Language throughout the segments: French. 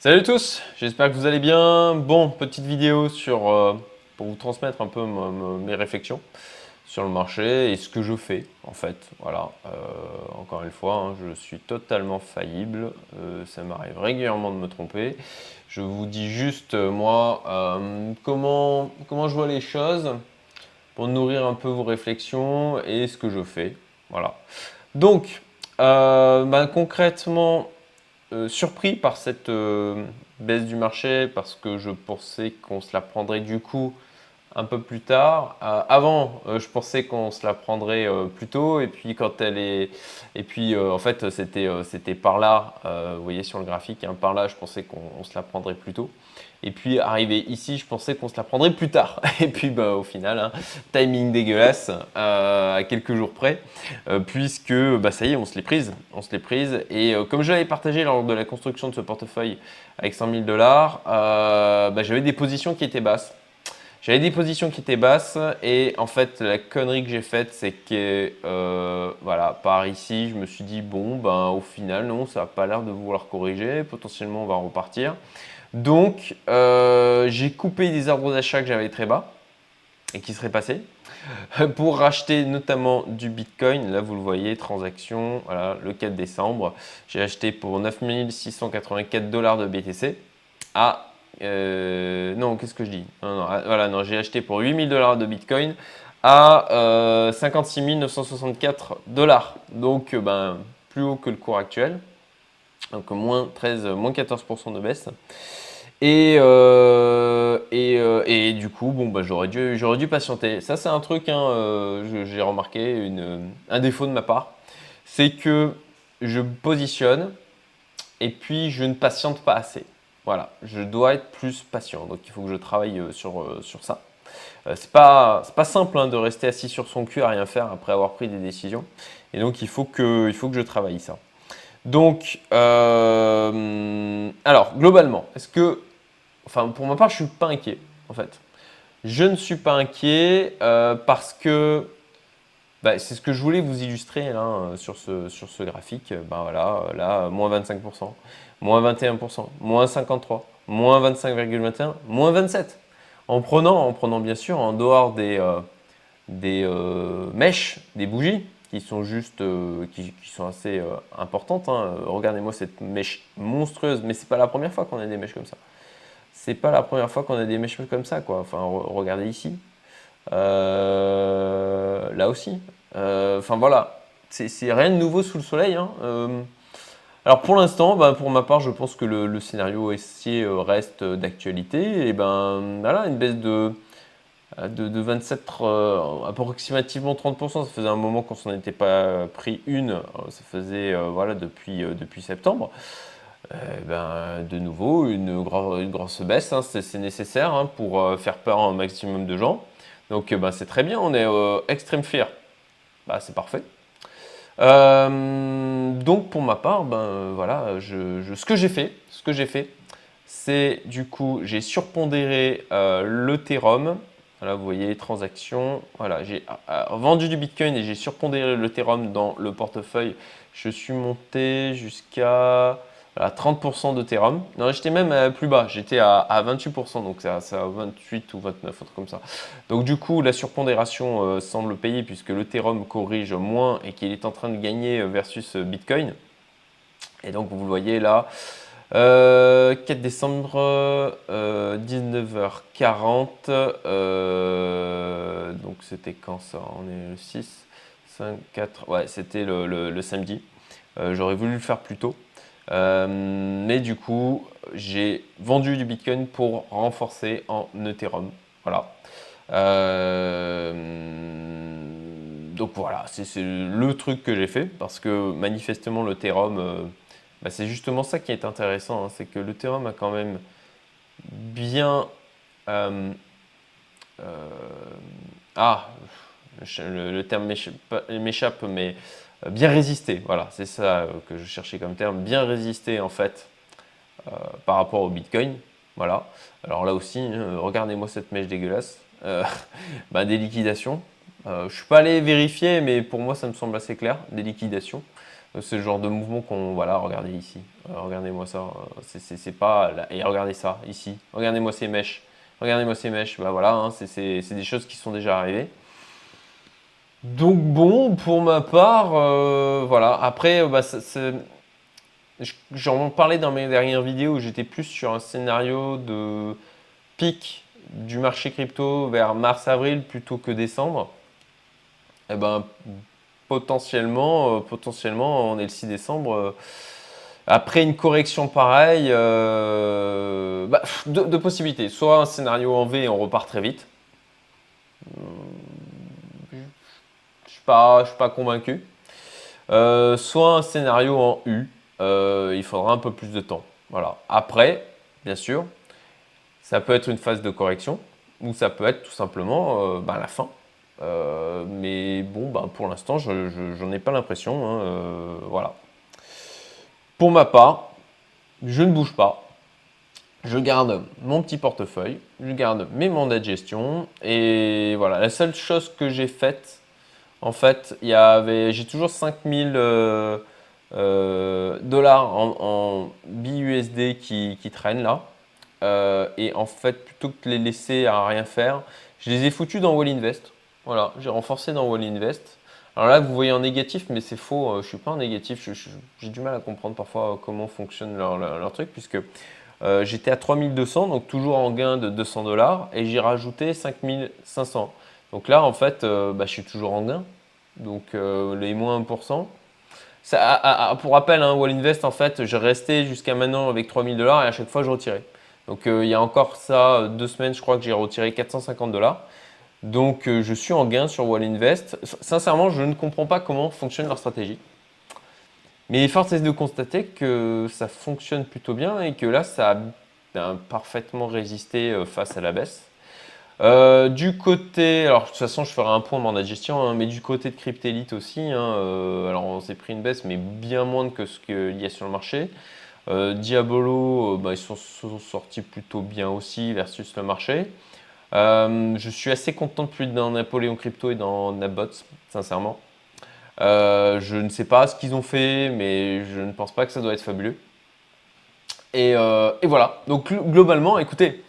Salut tous, j'espère que vous allez bien. Bon, petite vidéo sur, euh, pour vous transmettre un peu mes réflexions sur le marché et ce que je fais en fait. Voilà, euh, encore une fois, hein, je suis totalement faillible. Euh, ça m'arrive régulièrement de me tromper. Je vous dis juste, moi, comment, comment je vois les choses pour nourrir un peu vos réflexions et ce que je fais. Voilà. Donc, ben, concrètement, euh, surpris par cette euh, baisse du marché parce que je pensais qu'on se la prendrait du coup un peu plus tard. Euh, avant, je pensais qu'on se la prendrait plus tôt et puis quand elle est et puis en fait c'était c'était par là, vous voyez sur le graphique, hein, par là je pensais qu'on se la prendrait plus tôt. Et puis arrivé ici, je pensais qu'on se la prendrait plus tard. Et puis bah, au final, hein, timing dégueulasse euh, à quelques jours près, euh, puisque bah, ça y est, on se l'est prise. On se l'est prise. Et euh, comme je l'avais partagé lors de la construction de ce portefeuille avec 100 000 dollars, bah, j'avais des positions qui étaient basses. J'avais des positions qui étaient basses et en fait la connerie que j'ai faite c'est que voilà par ici je me suis dit bon ben au final non ça n'a pas l'air de vouloir corriger potentiellement on va repartir donc, euh, j'ai coupé des arbres d'achat que j'avais très bas et qui seraient passés pour racheter notamment du Bitcoin. Là, vous le voyez, transaction, voilà, le 4 décembre. J'ai acheté pour 9684 dollars de BTC à... Euh, non, qu'est-ce que je dis? Non, ah, Voilà, non, j'ai acheté pour 8000 dollars de Bitcoin à 56 euh, 964 dollars. Donc, ben, plus haut que le cours actuel donc moins 13, moins 14% de baisse. Et, euh, euh, et, du coup, bon, bah, j'aurais dû, dû patienter. Ça, c'est un truc, hein, euh, j'ai remarqué, une, un défaut de ma part, c'est que je positionne et puis je ne patiente pas assez. Voilà, je dois être plus patient, donc il faut que je travaille sur, sur ça. c'est pas, pas simple hein, de rester assis sur son cul à rien faire après avoir pris des décisions, et donc il faut que, il faut que je travaille ça. Donc, euh, alors, globalement, est-ce que, enfin, pour ma part, je suis pas inquiet, en fait. Je ne suis pas inquiet euh, parce que bah, c'est ce que je voulais vous illustrer là, sur, ce, sur ce graphique. Ben voilà, là, moins 25%, moins 21%, moins 53%, moins 25,21%, moins 27%. En prenant, en prenant bien sûr en dehors des, euh, des mèches, des bougies, qui sont juste, euh, qui, sont assez euh, importantes. Hein. Regardez-moi cette mèche monstrueuse, mais c'est pas la première fois qu'on a des mèches comme ça. C'est pas la première fois qu'on a des mèches comme ça, quoi. Enfin, regardez ici, euh, là aussi. Enfin voilà, c'est rien de nouveau sous le soleil. Hein. alors pour l'instant, ben, pour ma part, je pense que le, scénario haissier reste d'actualité. Et ben voilà, une baisse de euh, de, 27, euh, approximativement 30%. Ça faisait un moment qu'on s'en était pas pris une. Euh, ça faisait voilà, depuis, depuis septembre. ben, de nouveau, une, une grosse baisse, hein. c'est nécessaire hein, pour faire peur à un maximum de gens. Donc ben, c'est très bien, on est extrême fier. Bah, c'est parfait. donc pour ma part, ben, voilà, je, ce que j'ai fait, ce que j'ai fait, c'est du coup j'ai surpondéré l'Ethereum voilà, vous voyez, transactions. Voilà, j'ai euh, vendu du Bitcoin et j'ai surpondéré l'Ethereum dans le portefeuille. Je suis monté jusqu'à 30% d'Ethereum. Non, j'étais même euh, plus bas, j'étais à, 28%, donc c'est à, 28 ou 29, un comme ça. Donc du coup, la surpondération euh, semble payer puisque l'Ethereum corrige moins et qu'il est en train de gagner versus Bitcoin. Et donc vous le voyez là, 4 euh, décembre, 19h40. Euh, euh, donc c'était quand ça On est le 6, 5, 4. Ouais, c'était le, samedi. J'aurais voulu le faire plus tôt. mais du coup, j'ai vendu du Bitcoin pour renforcer en Ethereum. Voilà. donc voilà, c'est le truc que j'ai fait parce que manifestement l'Ethereum bah, c'est justement ça qui est intéressant, hein, c'est que le Théorème a quand même bien... Euh, euh, ah, le, terme m'échappe, mais euh, bien résisté, voilà, c'est ça que je cherchais comme terme, bien résisté en fait par rapport au Bitcoin, voilà. Alors là aussi, regardez-moi cette mèche dégueulasse, bah, des liquidations, je ne suis pas allé vérifier, mais pour moi ça me semble assez clair, des liquidations. C'est le genre de mouvement qu'on. Voilà, regardez ici. Regardez-moi ça. C'est pas. Et regardez ça, ici. Regardez-moi ces mèches. Regardez-moi ces mèches. Bah voilà, hein, c'est des choses qui sont déjà arrivées. Donc bon, pour ma part, voilà. Après, bah, j'en parlais dans mes dernières vidéos où j'étais plus sur un scénario de pic du marché crypto vers mars-avril plutôt que décembre, eh ben, potentiellement, euh, potentiellement, on est le 6 décembre. Euh, après une correction pareille, euh, bah, deux, possibilités. Soit un scénario en V et on repart très vite. Je ne suis, pas, suis pas convaincu. soit un scénario en U. il faudra un peu plus de temps. Voilà. Après, bien sûr, ça peut être une phase de correction ou ça peut être tout simplement bah, la fin. Euh, mais bon, bah, pour l'instant, je n'en ai pas l'impression. Hein, euh, voilà. Pour ma part, je ne bouge pas. Je garde mon petit portefeuille, je garde mes mandats de gestion. Et voilà, la seule chose que j'ai faite, en fait, y avait, j'ai toujours 5000 dollars en, BUSD qui, qui traînent là. Euh, et en fait, plutôt que de les laisser à rien faire, je les ai foutus dans Wall Invest. Voilà, j'ai renforcé dans Wall Invest. Alors là, vous voyez en négatif, mais c'est faux, euh, je ne suis pas en négatif. J'ai du mal à comprendre parfois euh, comment fonctionne leur, truc, puisque j'étais à 3200, donc toujours en gain de 200 dollars, et j'ai rajouté 5500. Donc là, en fait, bah, je suis toujours en gain. Donc les moins 1%. Ça, pour rappel, hein, Wall Invest, en fait, j'ai resté jusqu'à maintenant avec 3000 dollars et à chaque fois, je retirais. Donc euh, il y a encore ça, euh, deux semaines, je crois que j'ai retiré 450 dollars. Donc euh, je suis en gain sur Wall Invest. Sincèrement, je ne comprends pas comment fonctionne leur stratégie. Mais force est de constater que ça fonctionne plutôt bien et que là, ça a ben, parfaitement résisté face à la baisse. du côté, alors de toute façon, je ferai un point mandat de gestion, hein, mais du côté de Cryptelite aussi, hein, alors on s'est pris une baisse, mais bien moins que ce qu'il y a sur le marché. Euh, Diabolo, euh, bah, ils sont, sortis plutôt bien aussi versus le marché. Euh, je suis assez content de plus dans Napoléon Crypto et dans Nabots, sincèrement. je ne sais pas ce qu'ils ont fait, mais je ne pense pas que ça doit être fabuleux. Et, voilà. Donc globalement, écoutez,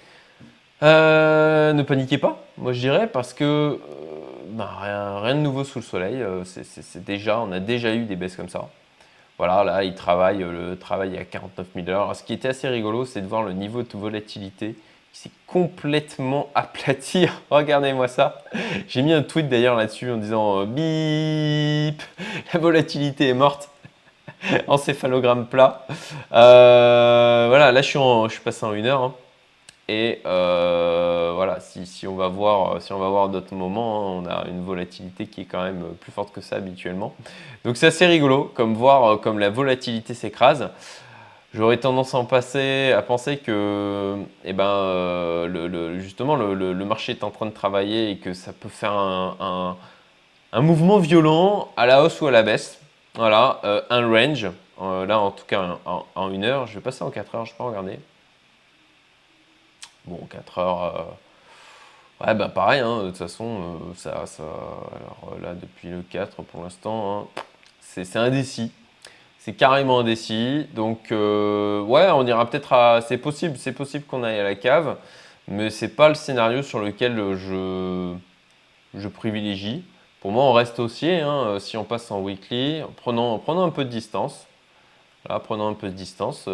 ne paniquez pas, moi je dirais, parce que bah, rien, de nouveau sous le soleil. c'est déjà, on a déjà eu des baisses comme ça. Voilà, là, il travaille, le travail à 49 000 dollars. Ce qui était assez rigolo, c'est de voir le niveau de volatilité qui s'est complètement aplati. Regardez-moi ça. J'ai mis un tweet d'ailleurs là-dessus en disant euh, bip, la volatilité est morte. Encéphalogramme plat. Euh, voilà, là je suis, je suis passé en une heure. Hein. Et euh, voilà, si, on va voir, si voir d'autres moments, hein, on a une volatilité qui est quand même plus forte que ça habituellement. Donc c'est assez rigolo, comme voir comme la volatilité s'écrase. J'aurais tendance à penser que, eh ben, euh, justement, le, marché est en train de travailler et que ça peut faire un, mouvement violent à la hausse ou à la baisse. Voilà, un range. là, en tout cas, en, une heure. Je vais passer en 4 heures, je peux regarder. Bon, 4 heures. Euh, ouais, bah pareil, hein, de toute façon, euh, ça, ça. Alors là, depuis le 4 pour l'instant, hein, c'est indécis. C'est carrément indécis. Donc, euh, ouais, on ira peut-être à. C'est possible, c'est possible qu'on aille à la cave, mais c'est pas le scénario sur lequel je, privilégie. Pour moi, on reste haussier. Hein, si on passe en weekly, prenant, prenant un peu de distance. Là, prenant un peu de distance.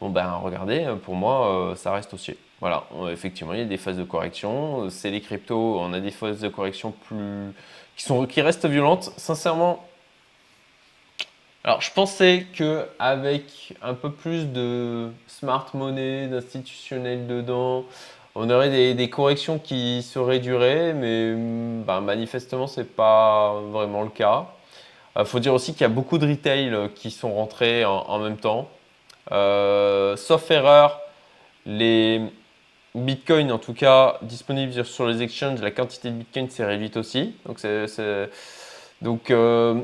bon, ben, regardez, pour moi, ça reste haussier. Voilà, effectivement, il y a des phases de correction. C'est les cryptos, on a des phases de correction plus qui sont qui restent violentes. Sincèrement, alors je pensais que avec un peu plus de smart money, d'institutionnel dedans, on aurait des, corrections qui se réduiraient, mais bah, manifestement c'est pas vraiment le cas. Il faut dire aussi qu'il y a beaucoup de retail qui sont rentrés en, même temps. Euh, sauf erreur, les, Bitcoin, en tout cas, disponible sur les exchanges, la quantité de Bitcoin s'est réduite aussi. Donc, donc euh,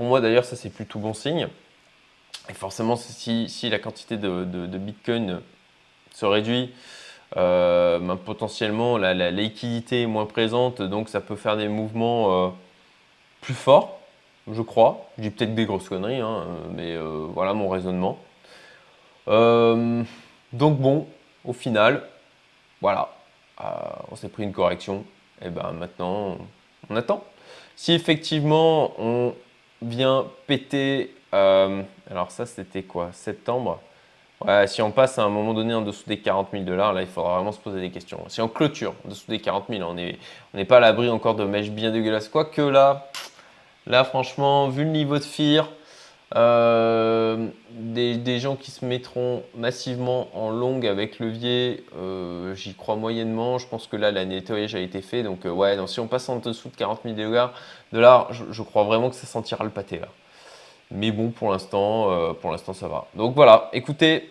pour moi, d'ailleurs, ça, c'est plutôt bon signe. Et forcément, si, la quantité de, Bitcoin se réduit, euh, ben, potentiellement, la, liquidité est moins présente, donc ça peut faire des mouvements euh, plus forts. je crois. Je dis peut-être des grosses conneries, hein, mais voilà mon raisonnement. donc bon, au final, voilà, on s'est pris une correction. Et ben maintenant, on attend. Si effectivement on vient péter, alors ça c'était quoi? Septembre? Ouais, si on passe à un moment donné en dessous des 40 000 dollars, là, il faudra vraiment se poser des questions. Si on clôture en dessous des 40 000, on n'est on pas à l'abri encore de mèches bien dégueulasses. Quoique là, là, franchement, vu le niveau de FIR, euh, des, gens qui se mettront massivement en longue avec levier, euh, j'y crois moyennement. Je pense que là, la nettoyage a été fait. Donc, euh, ouais, donc, si on passe en dessous de 40 000 dollars, je, crois vraiment que ça sentira le pâté là. Mais bon, pour l'instant, ça va. Donc voilà, écoutez,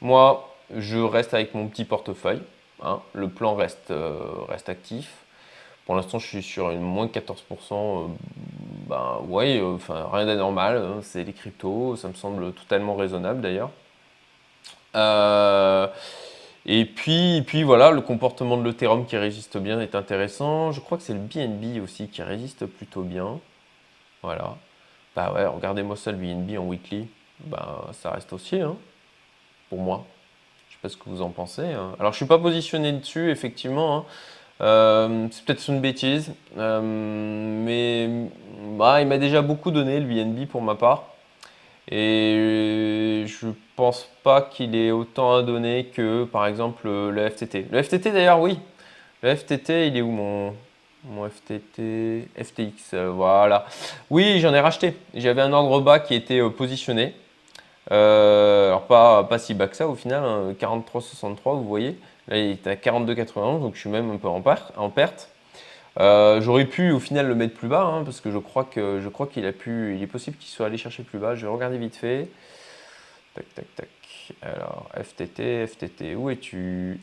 moi, je reste avec mon petit portefeuille. Hein. le plan reste, reste actif. Pour l'instant, je suis sur une moins 14%. Euh, ben ouais, enfin rien d'anormal. Hein. c'est les cryptos. Ça me semble totalement raisonnable d'ailleurs. et puis, puis voilà, le comportement de l'Ethereum qui résiste bien est intéressant. Je crois que c'est le BNB aussi qui résiste plutôt bien. Voilà. Bah ouais, regardez-moi ça, le BNB en weekly. Bah, ça reste aussi, hein, pour moi. Je sais pas ce que vous en pensez. Hein. Alors, je suis pas positionné dessus, effectivement. Hein. Euh, c'est peut-être une bêtise, euh, mais bah, il m'a déjà beaucoup donné le BNB pour ma part. Et je pense pas qu'il ait autant à donner que par exemple le FTT. Le FTT d'ailleurs, oui. Le FTT, il est où mon, mon FTT, FTX, euh, voilà. Oui, j'en ai racheté. J'avais un ordre bas qui était positionné. Alors pas, pas si bas que ça au final, 43,63 hein, vous voyez. Là il est à 42,91 donc je suis même un peu en, en perte. J'aurais pu au final le mettre plus bas hein, parce que je crois que je crois qu'il a pu, il est possible qu'il soit allé chercher plus bas. Je vais regarder vite fait. Tac tac tac. Alors FTT, FTT, où es-tu?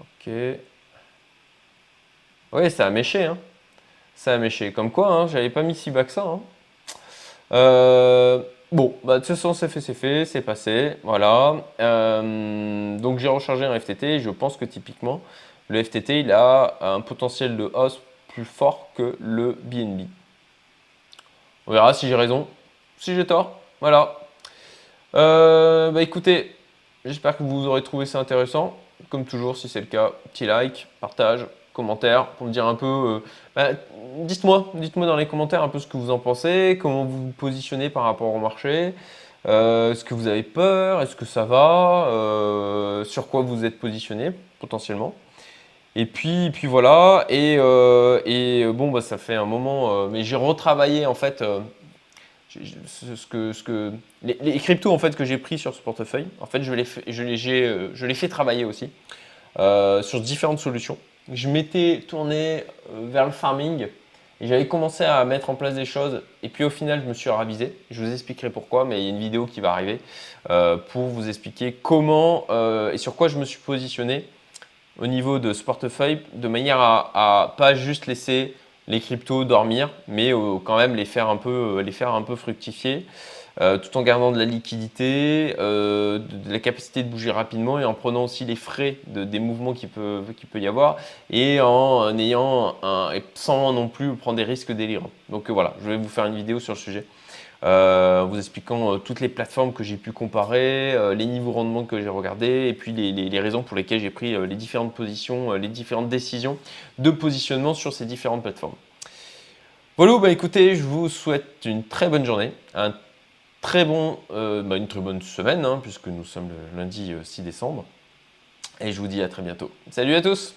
Ok. Oui, ça a méché. Hein. Ça a méché. Comme quoi, hein, j'avais pas mis si bas que ça. Hein. Euh, bon, bah, de toute façon, c'est fait, c'est fait, c'est passé. Voilà. Euh, donc, j'ai rechargé un FTT. Je pense que typiquement, le FTT, il a un potentiel de hausse plus fort que le BNB. On verra si j'ai raison, si j'ai tort. Voilà. Euh, bah écoutez, j'espère que vous aurez trouvé ça intéressant. Comme toujours, si c'est le cas, petit like, partage, commentaires pour me dire un peu. Euh, bah, dites-moi, dites-moi dans les commentaires un peu ce que vous en pensez, comment vous vous positionnez par rapport au marché. Euh, est-ce que vous avez peur Est-ce que ça va euh, Sur quoi vous êtes positionné potentiellement Et puis, puis voilà. Et, bon, bah, ça fait un moment, mais j'ai retravaillé en fait ce que, ce que les, les, cryptos en fait que j'ai pris sur ce portefeuille. En fait, je les, je les, je les fais travailler aussi sur différentes solutions je m'étais tourné euh, vers le farming et j'avais commencé à mettre en place des choses. Et puis au final, je me suis ravisé. Je vous expliquerai pourquoi, mais il y a une vidéo qui va arriver euh, pour vous expliquer comment euh, et sur quoi je me suis positionné au niveau de ce portefeuille de manière à, pas juste laisser les cryptos dormir, mais quand même les faire un peu, les faire un peu fructifier. Euh, tout en gardant de la liquidité, euh, de, la capacité de bouger rapidement et en prenant aussi les frais des mouvements qu'il peut, peut y avoir et en, ayant un, sans non plus prendre des risques délirants. Donc euh, voilà, je vais vous faire une vidéo sur le sujet. vous expliquant toutes les plateformes que j'ai pu comparer, les niveaux rendement que j'ai regardés et puis les, raisons pour lesquelles j'ai pris les différentes positions, les différentes décisions de positionnement sur ces différentes plateformes. Voilà, bah écoutez, je vous souhaite une très bonne journée, très bon, euh, bah, une très bonne semaine, hein, puisque nous sommes le lundi 6 euh, décembre. Et je vous dis à très bientôt. Salut à tous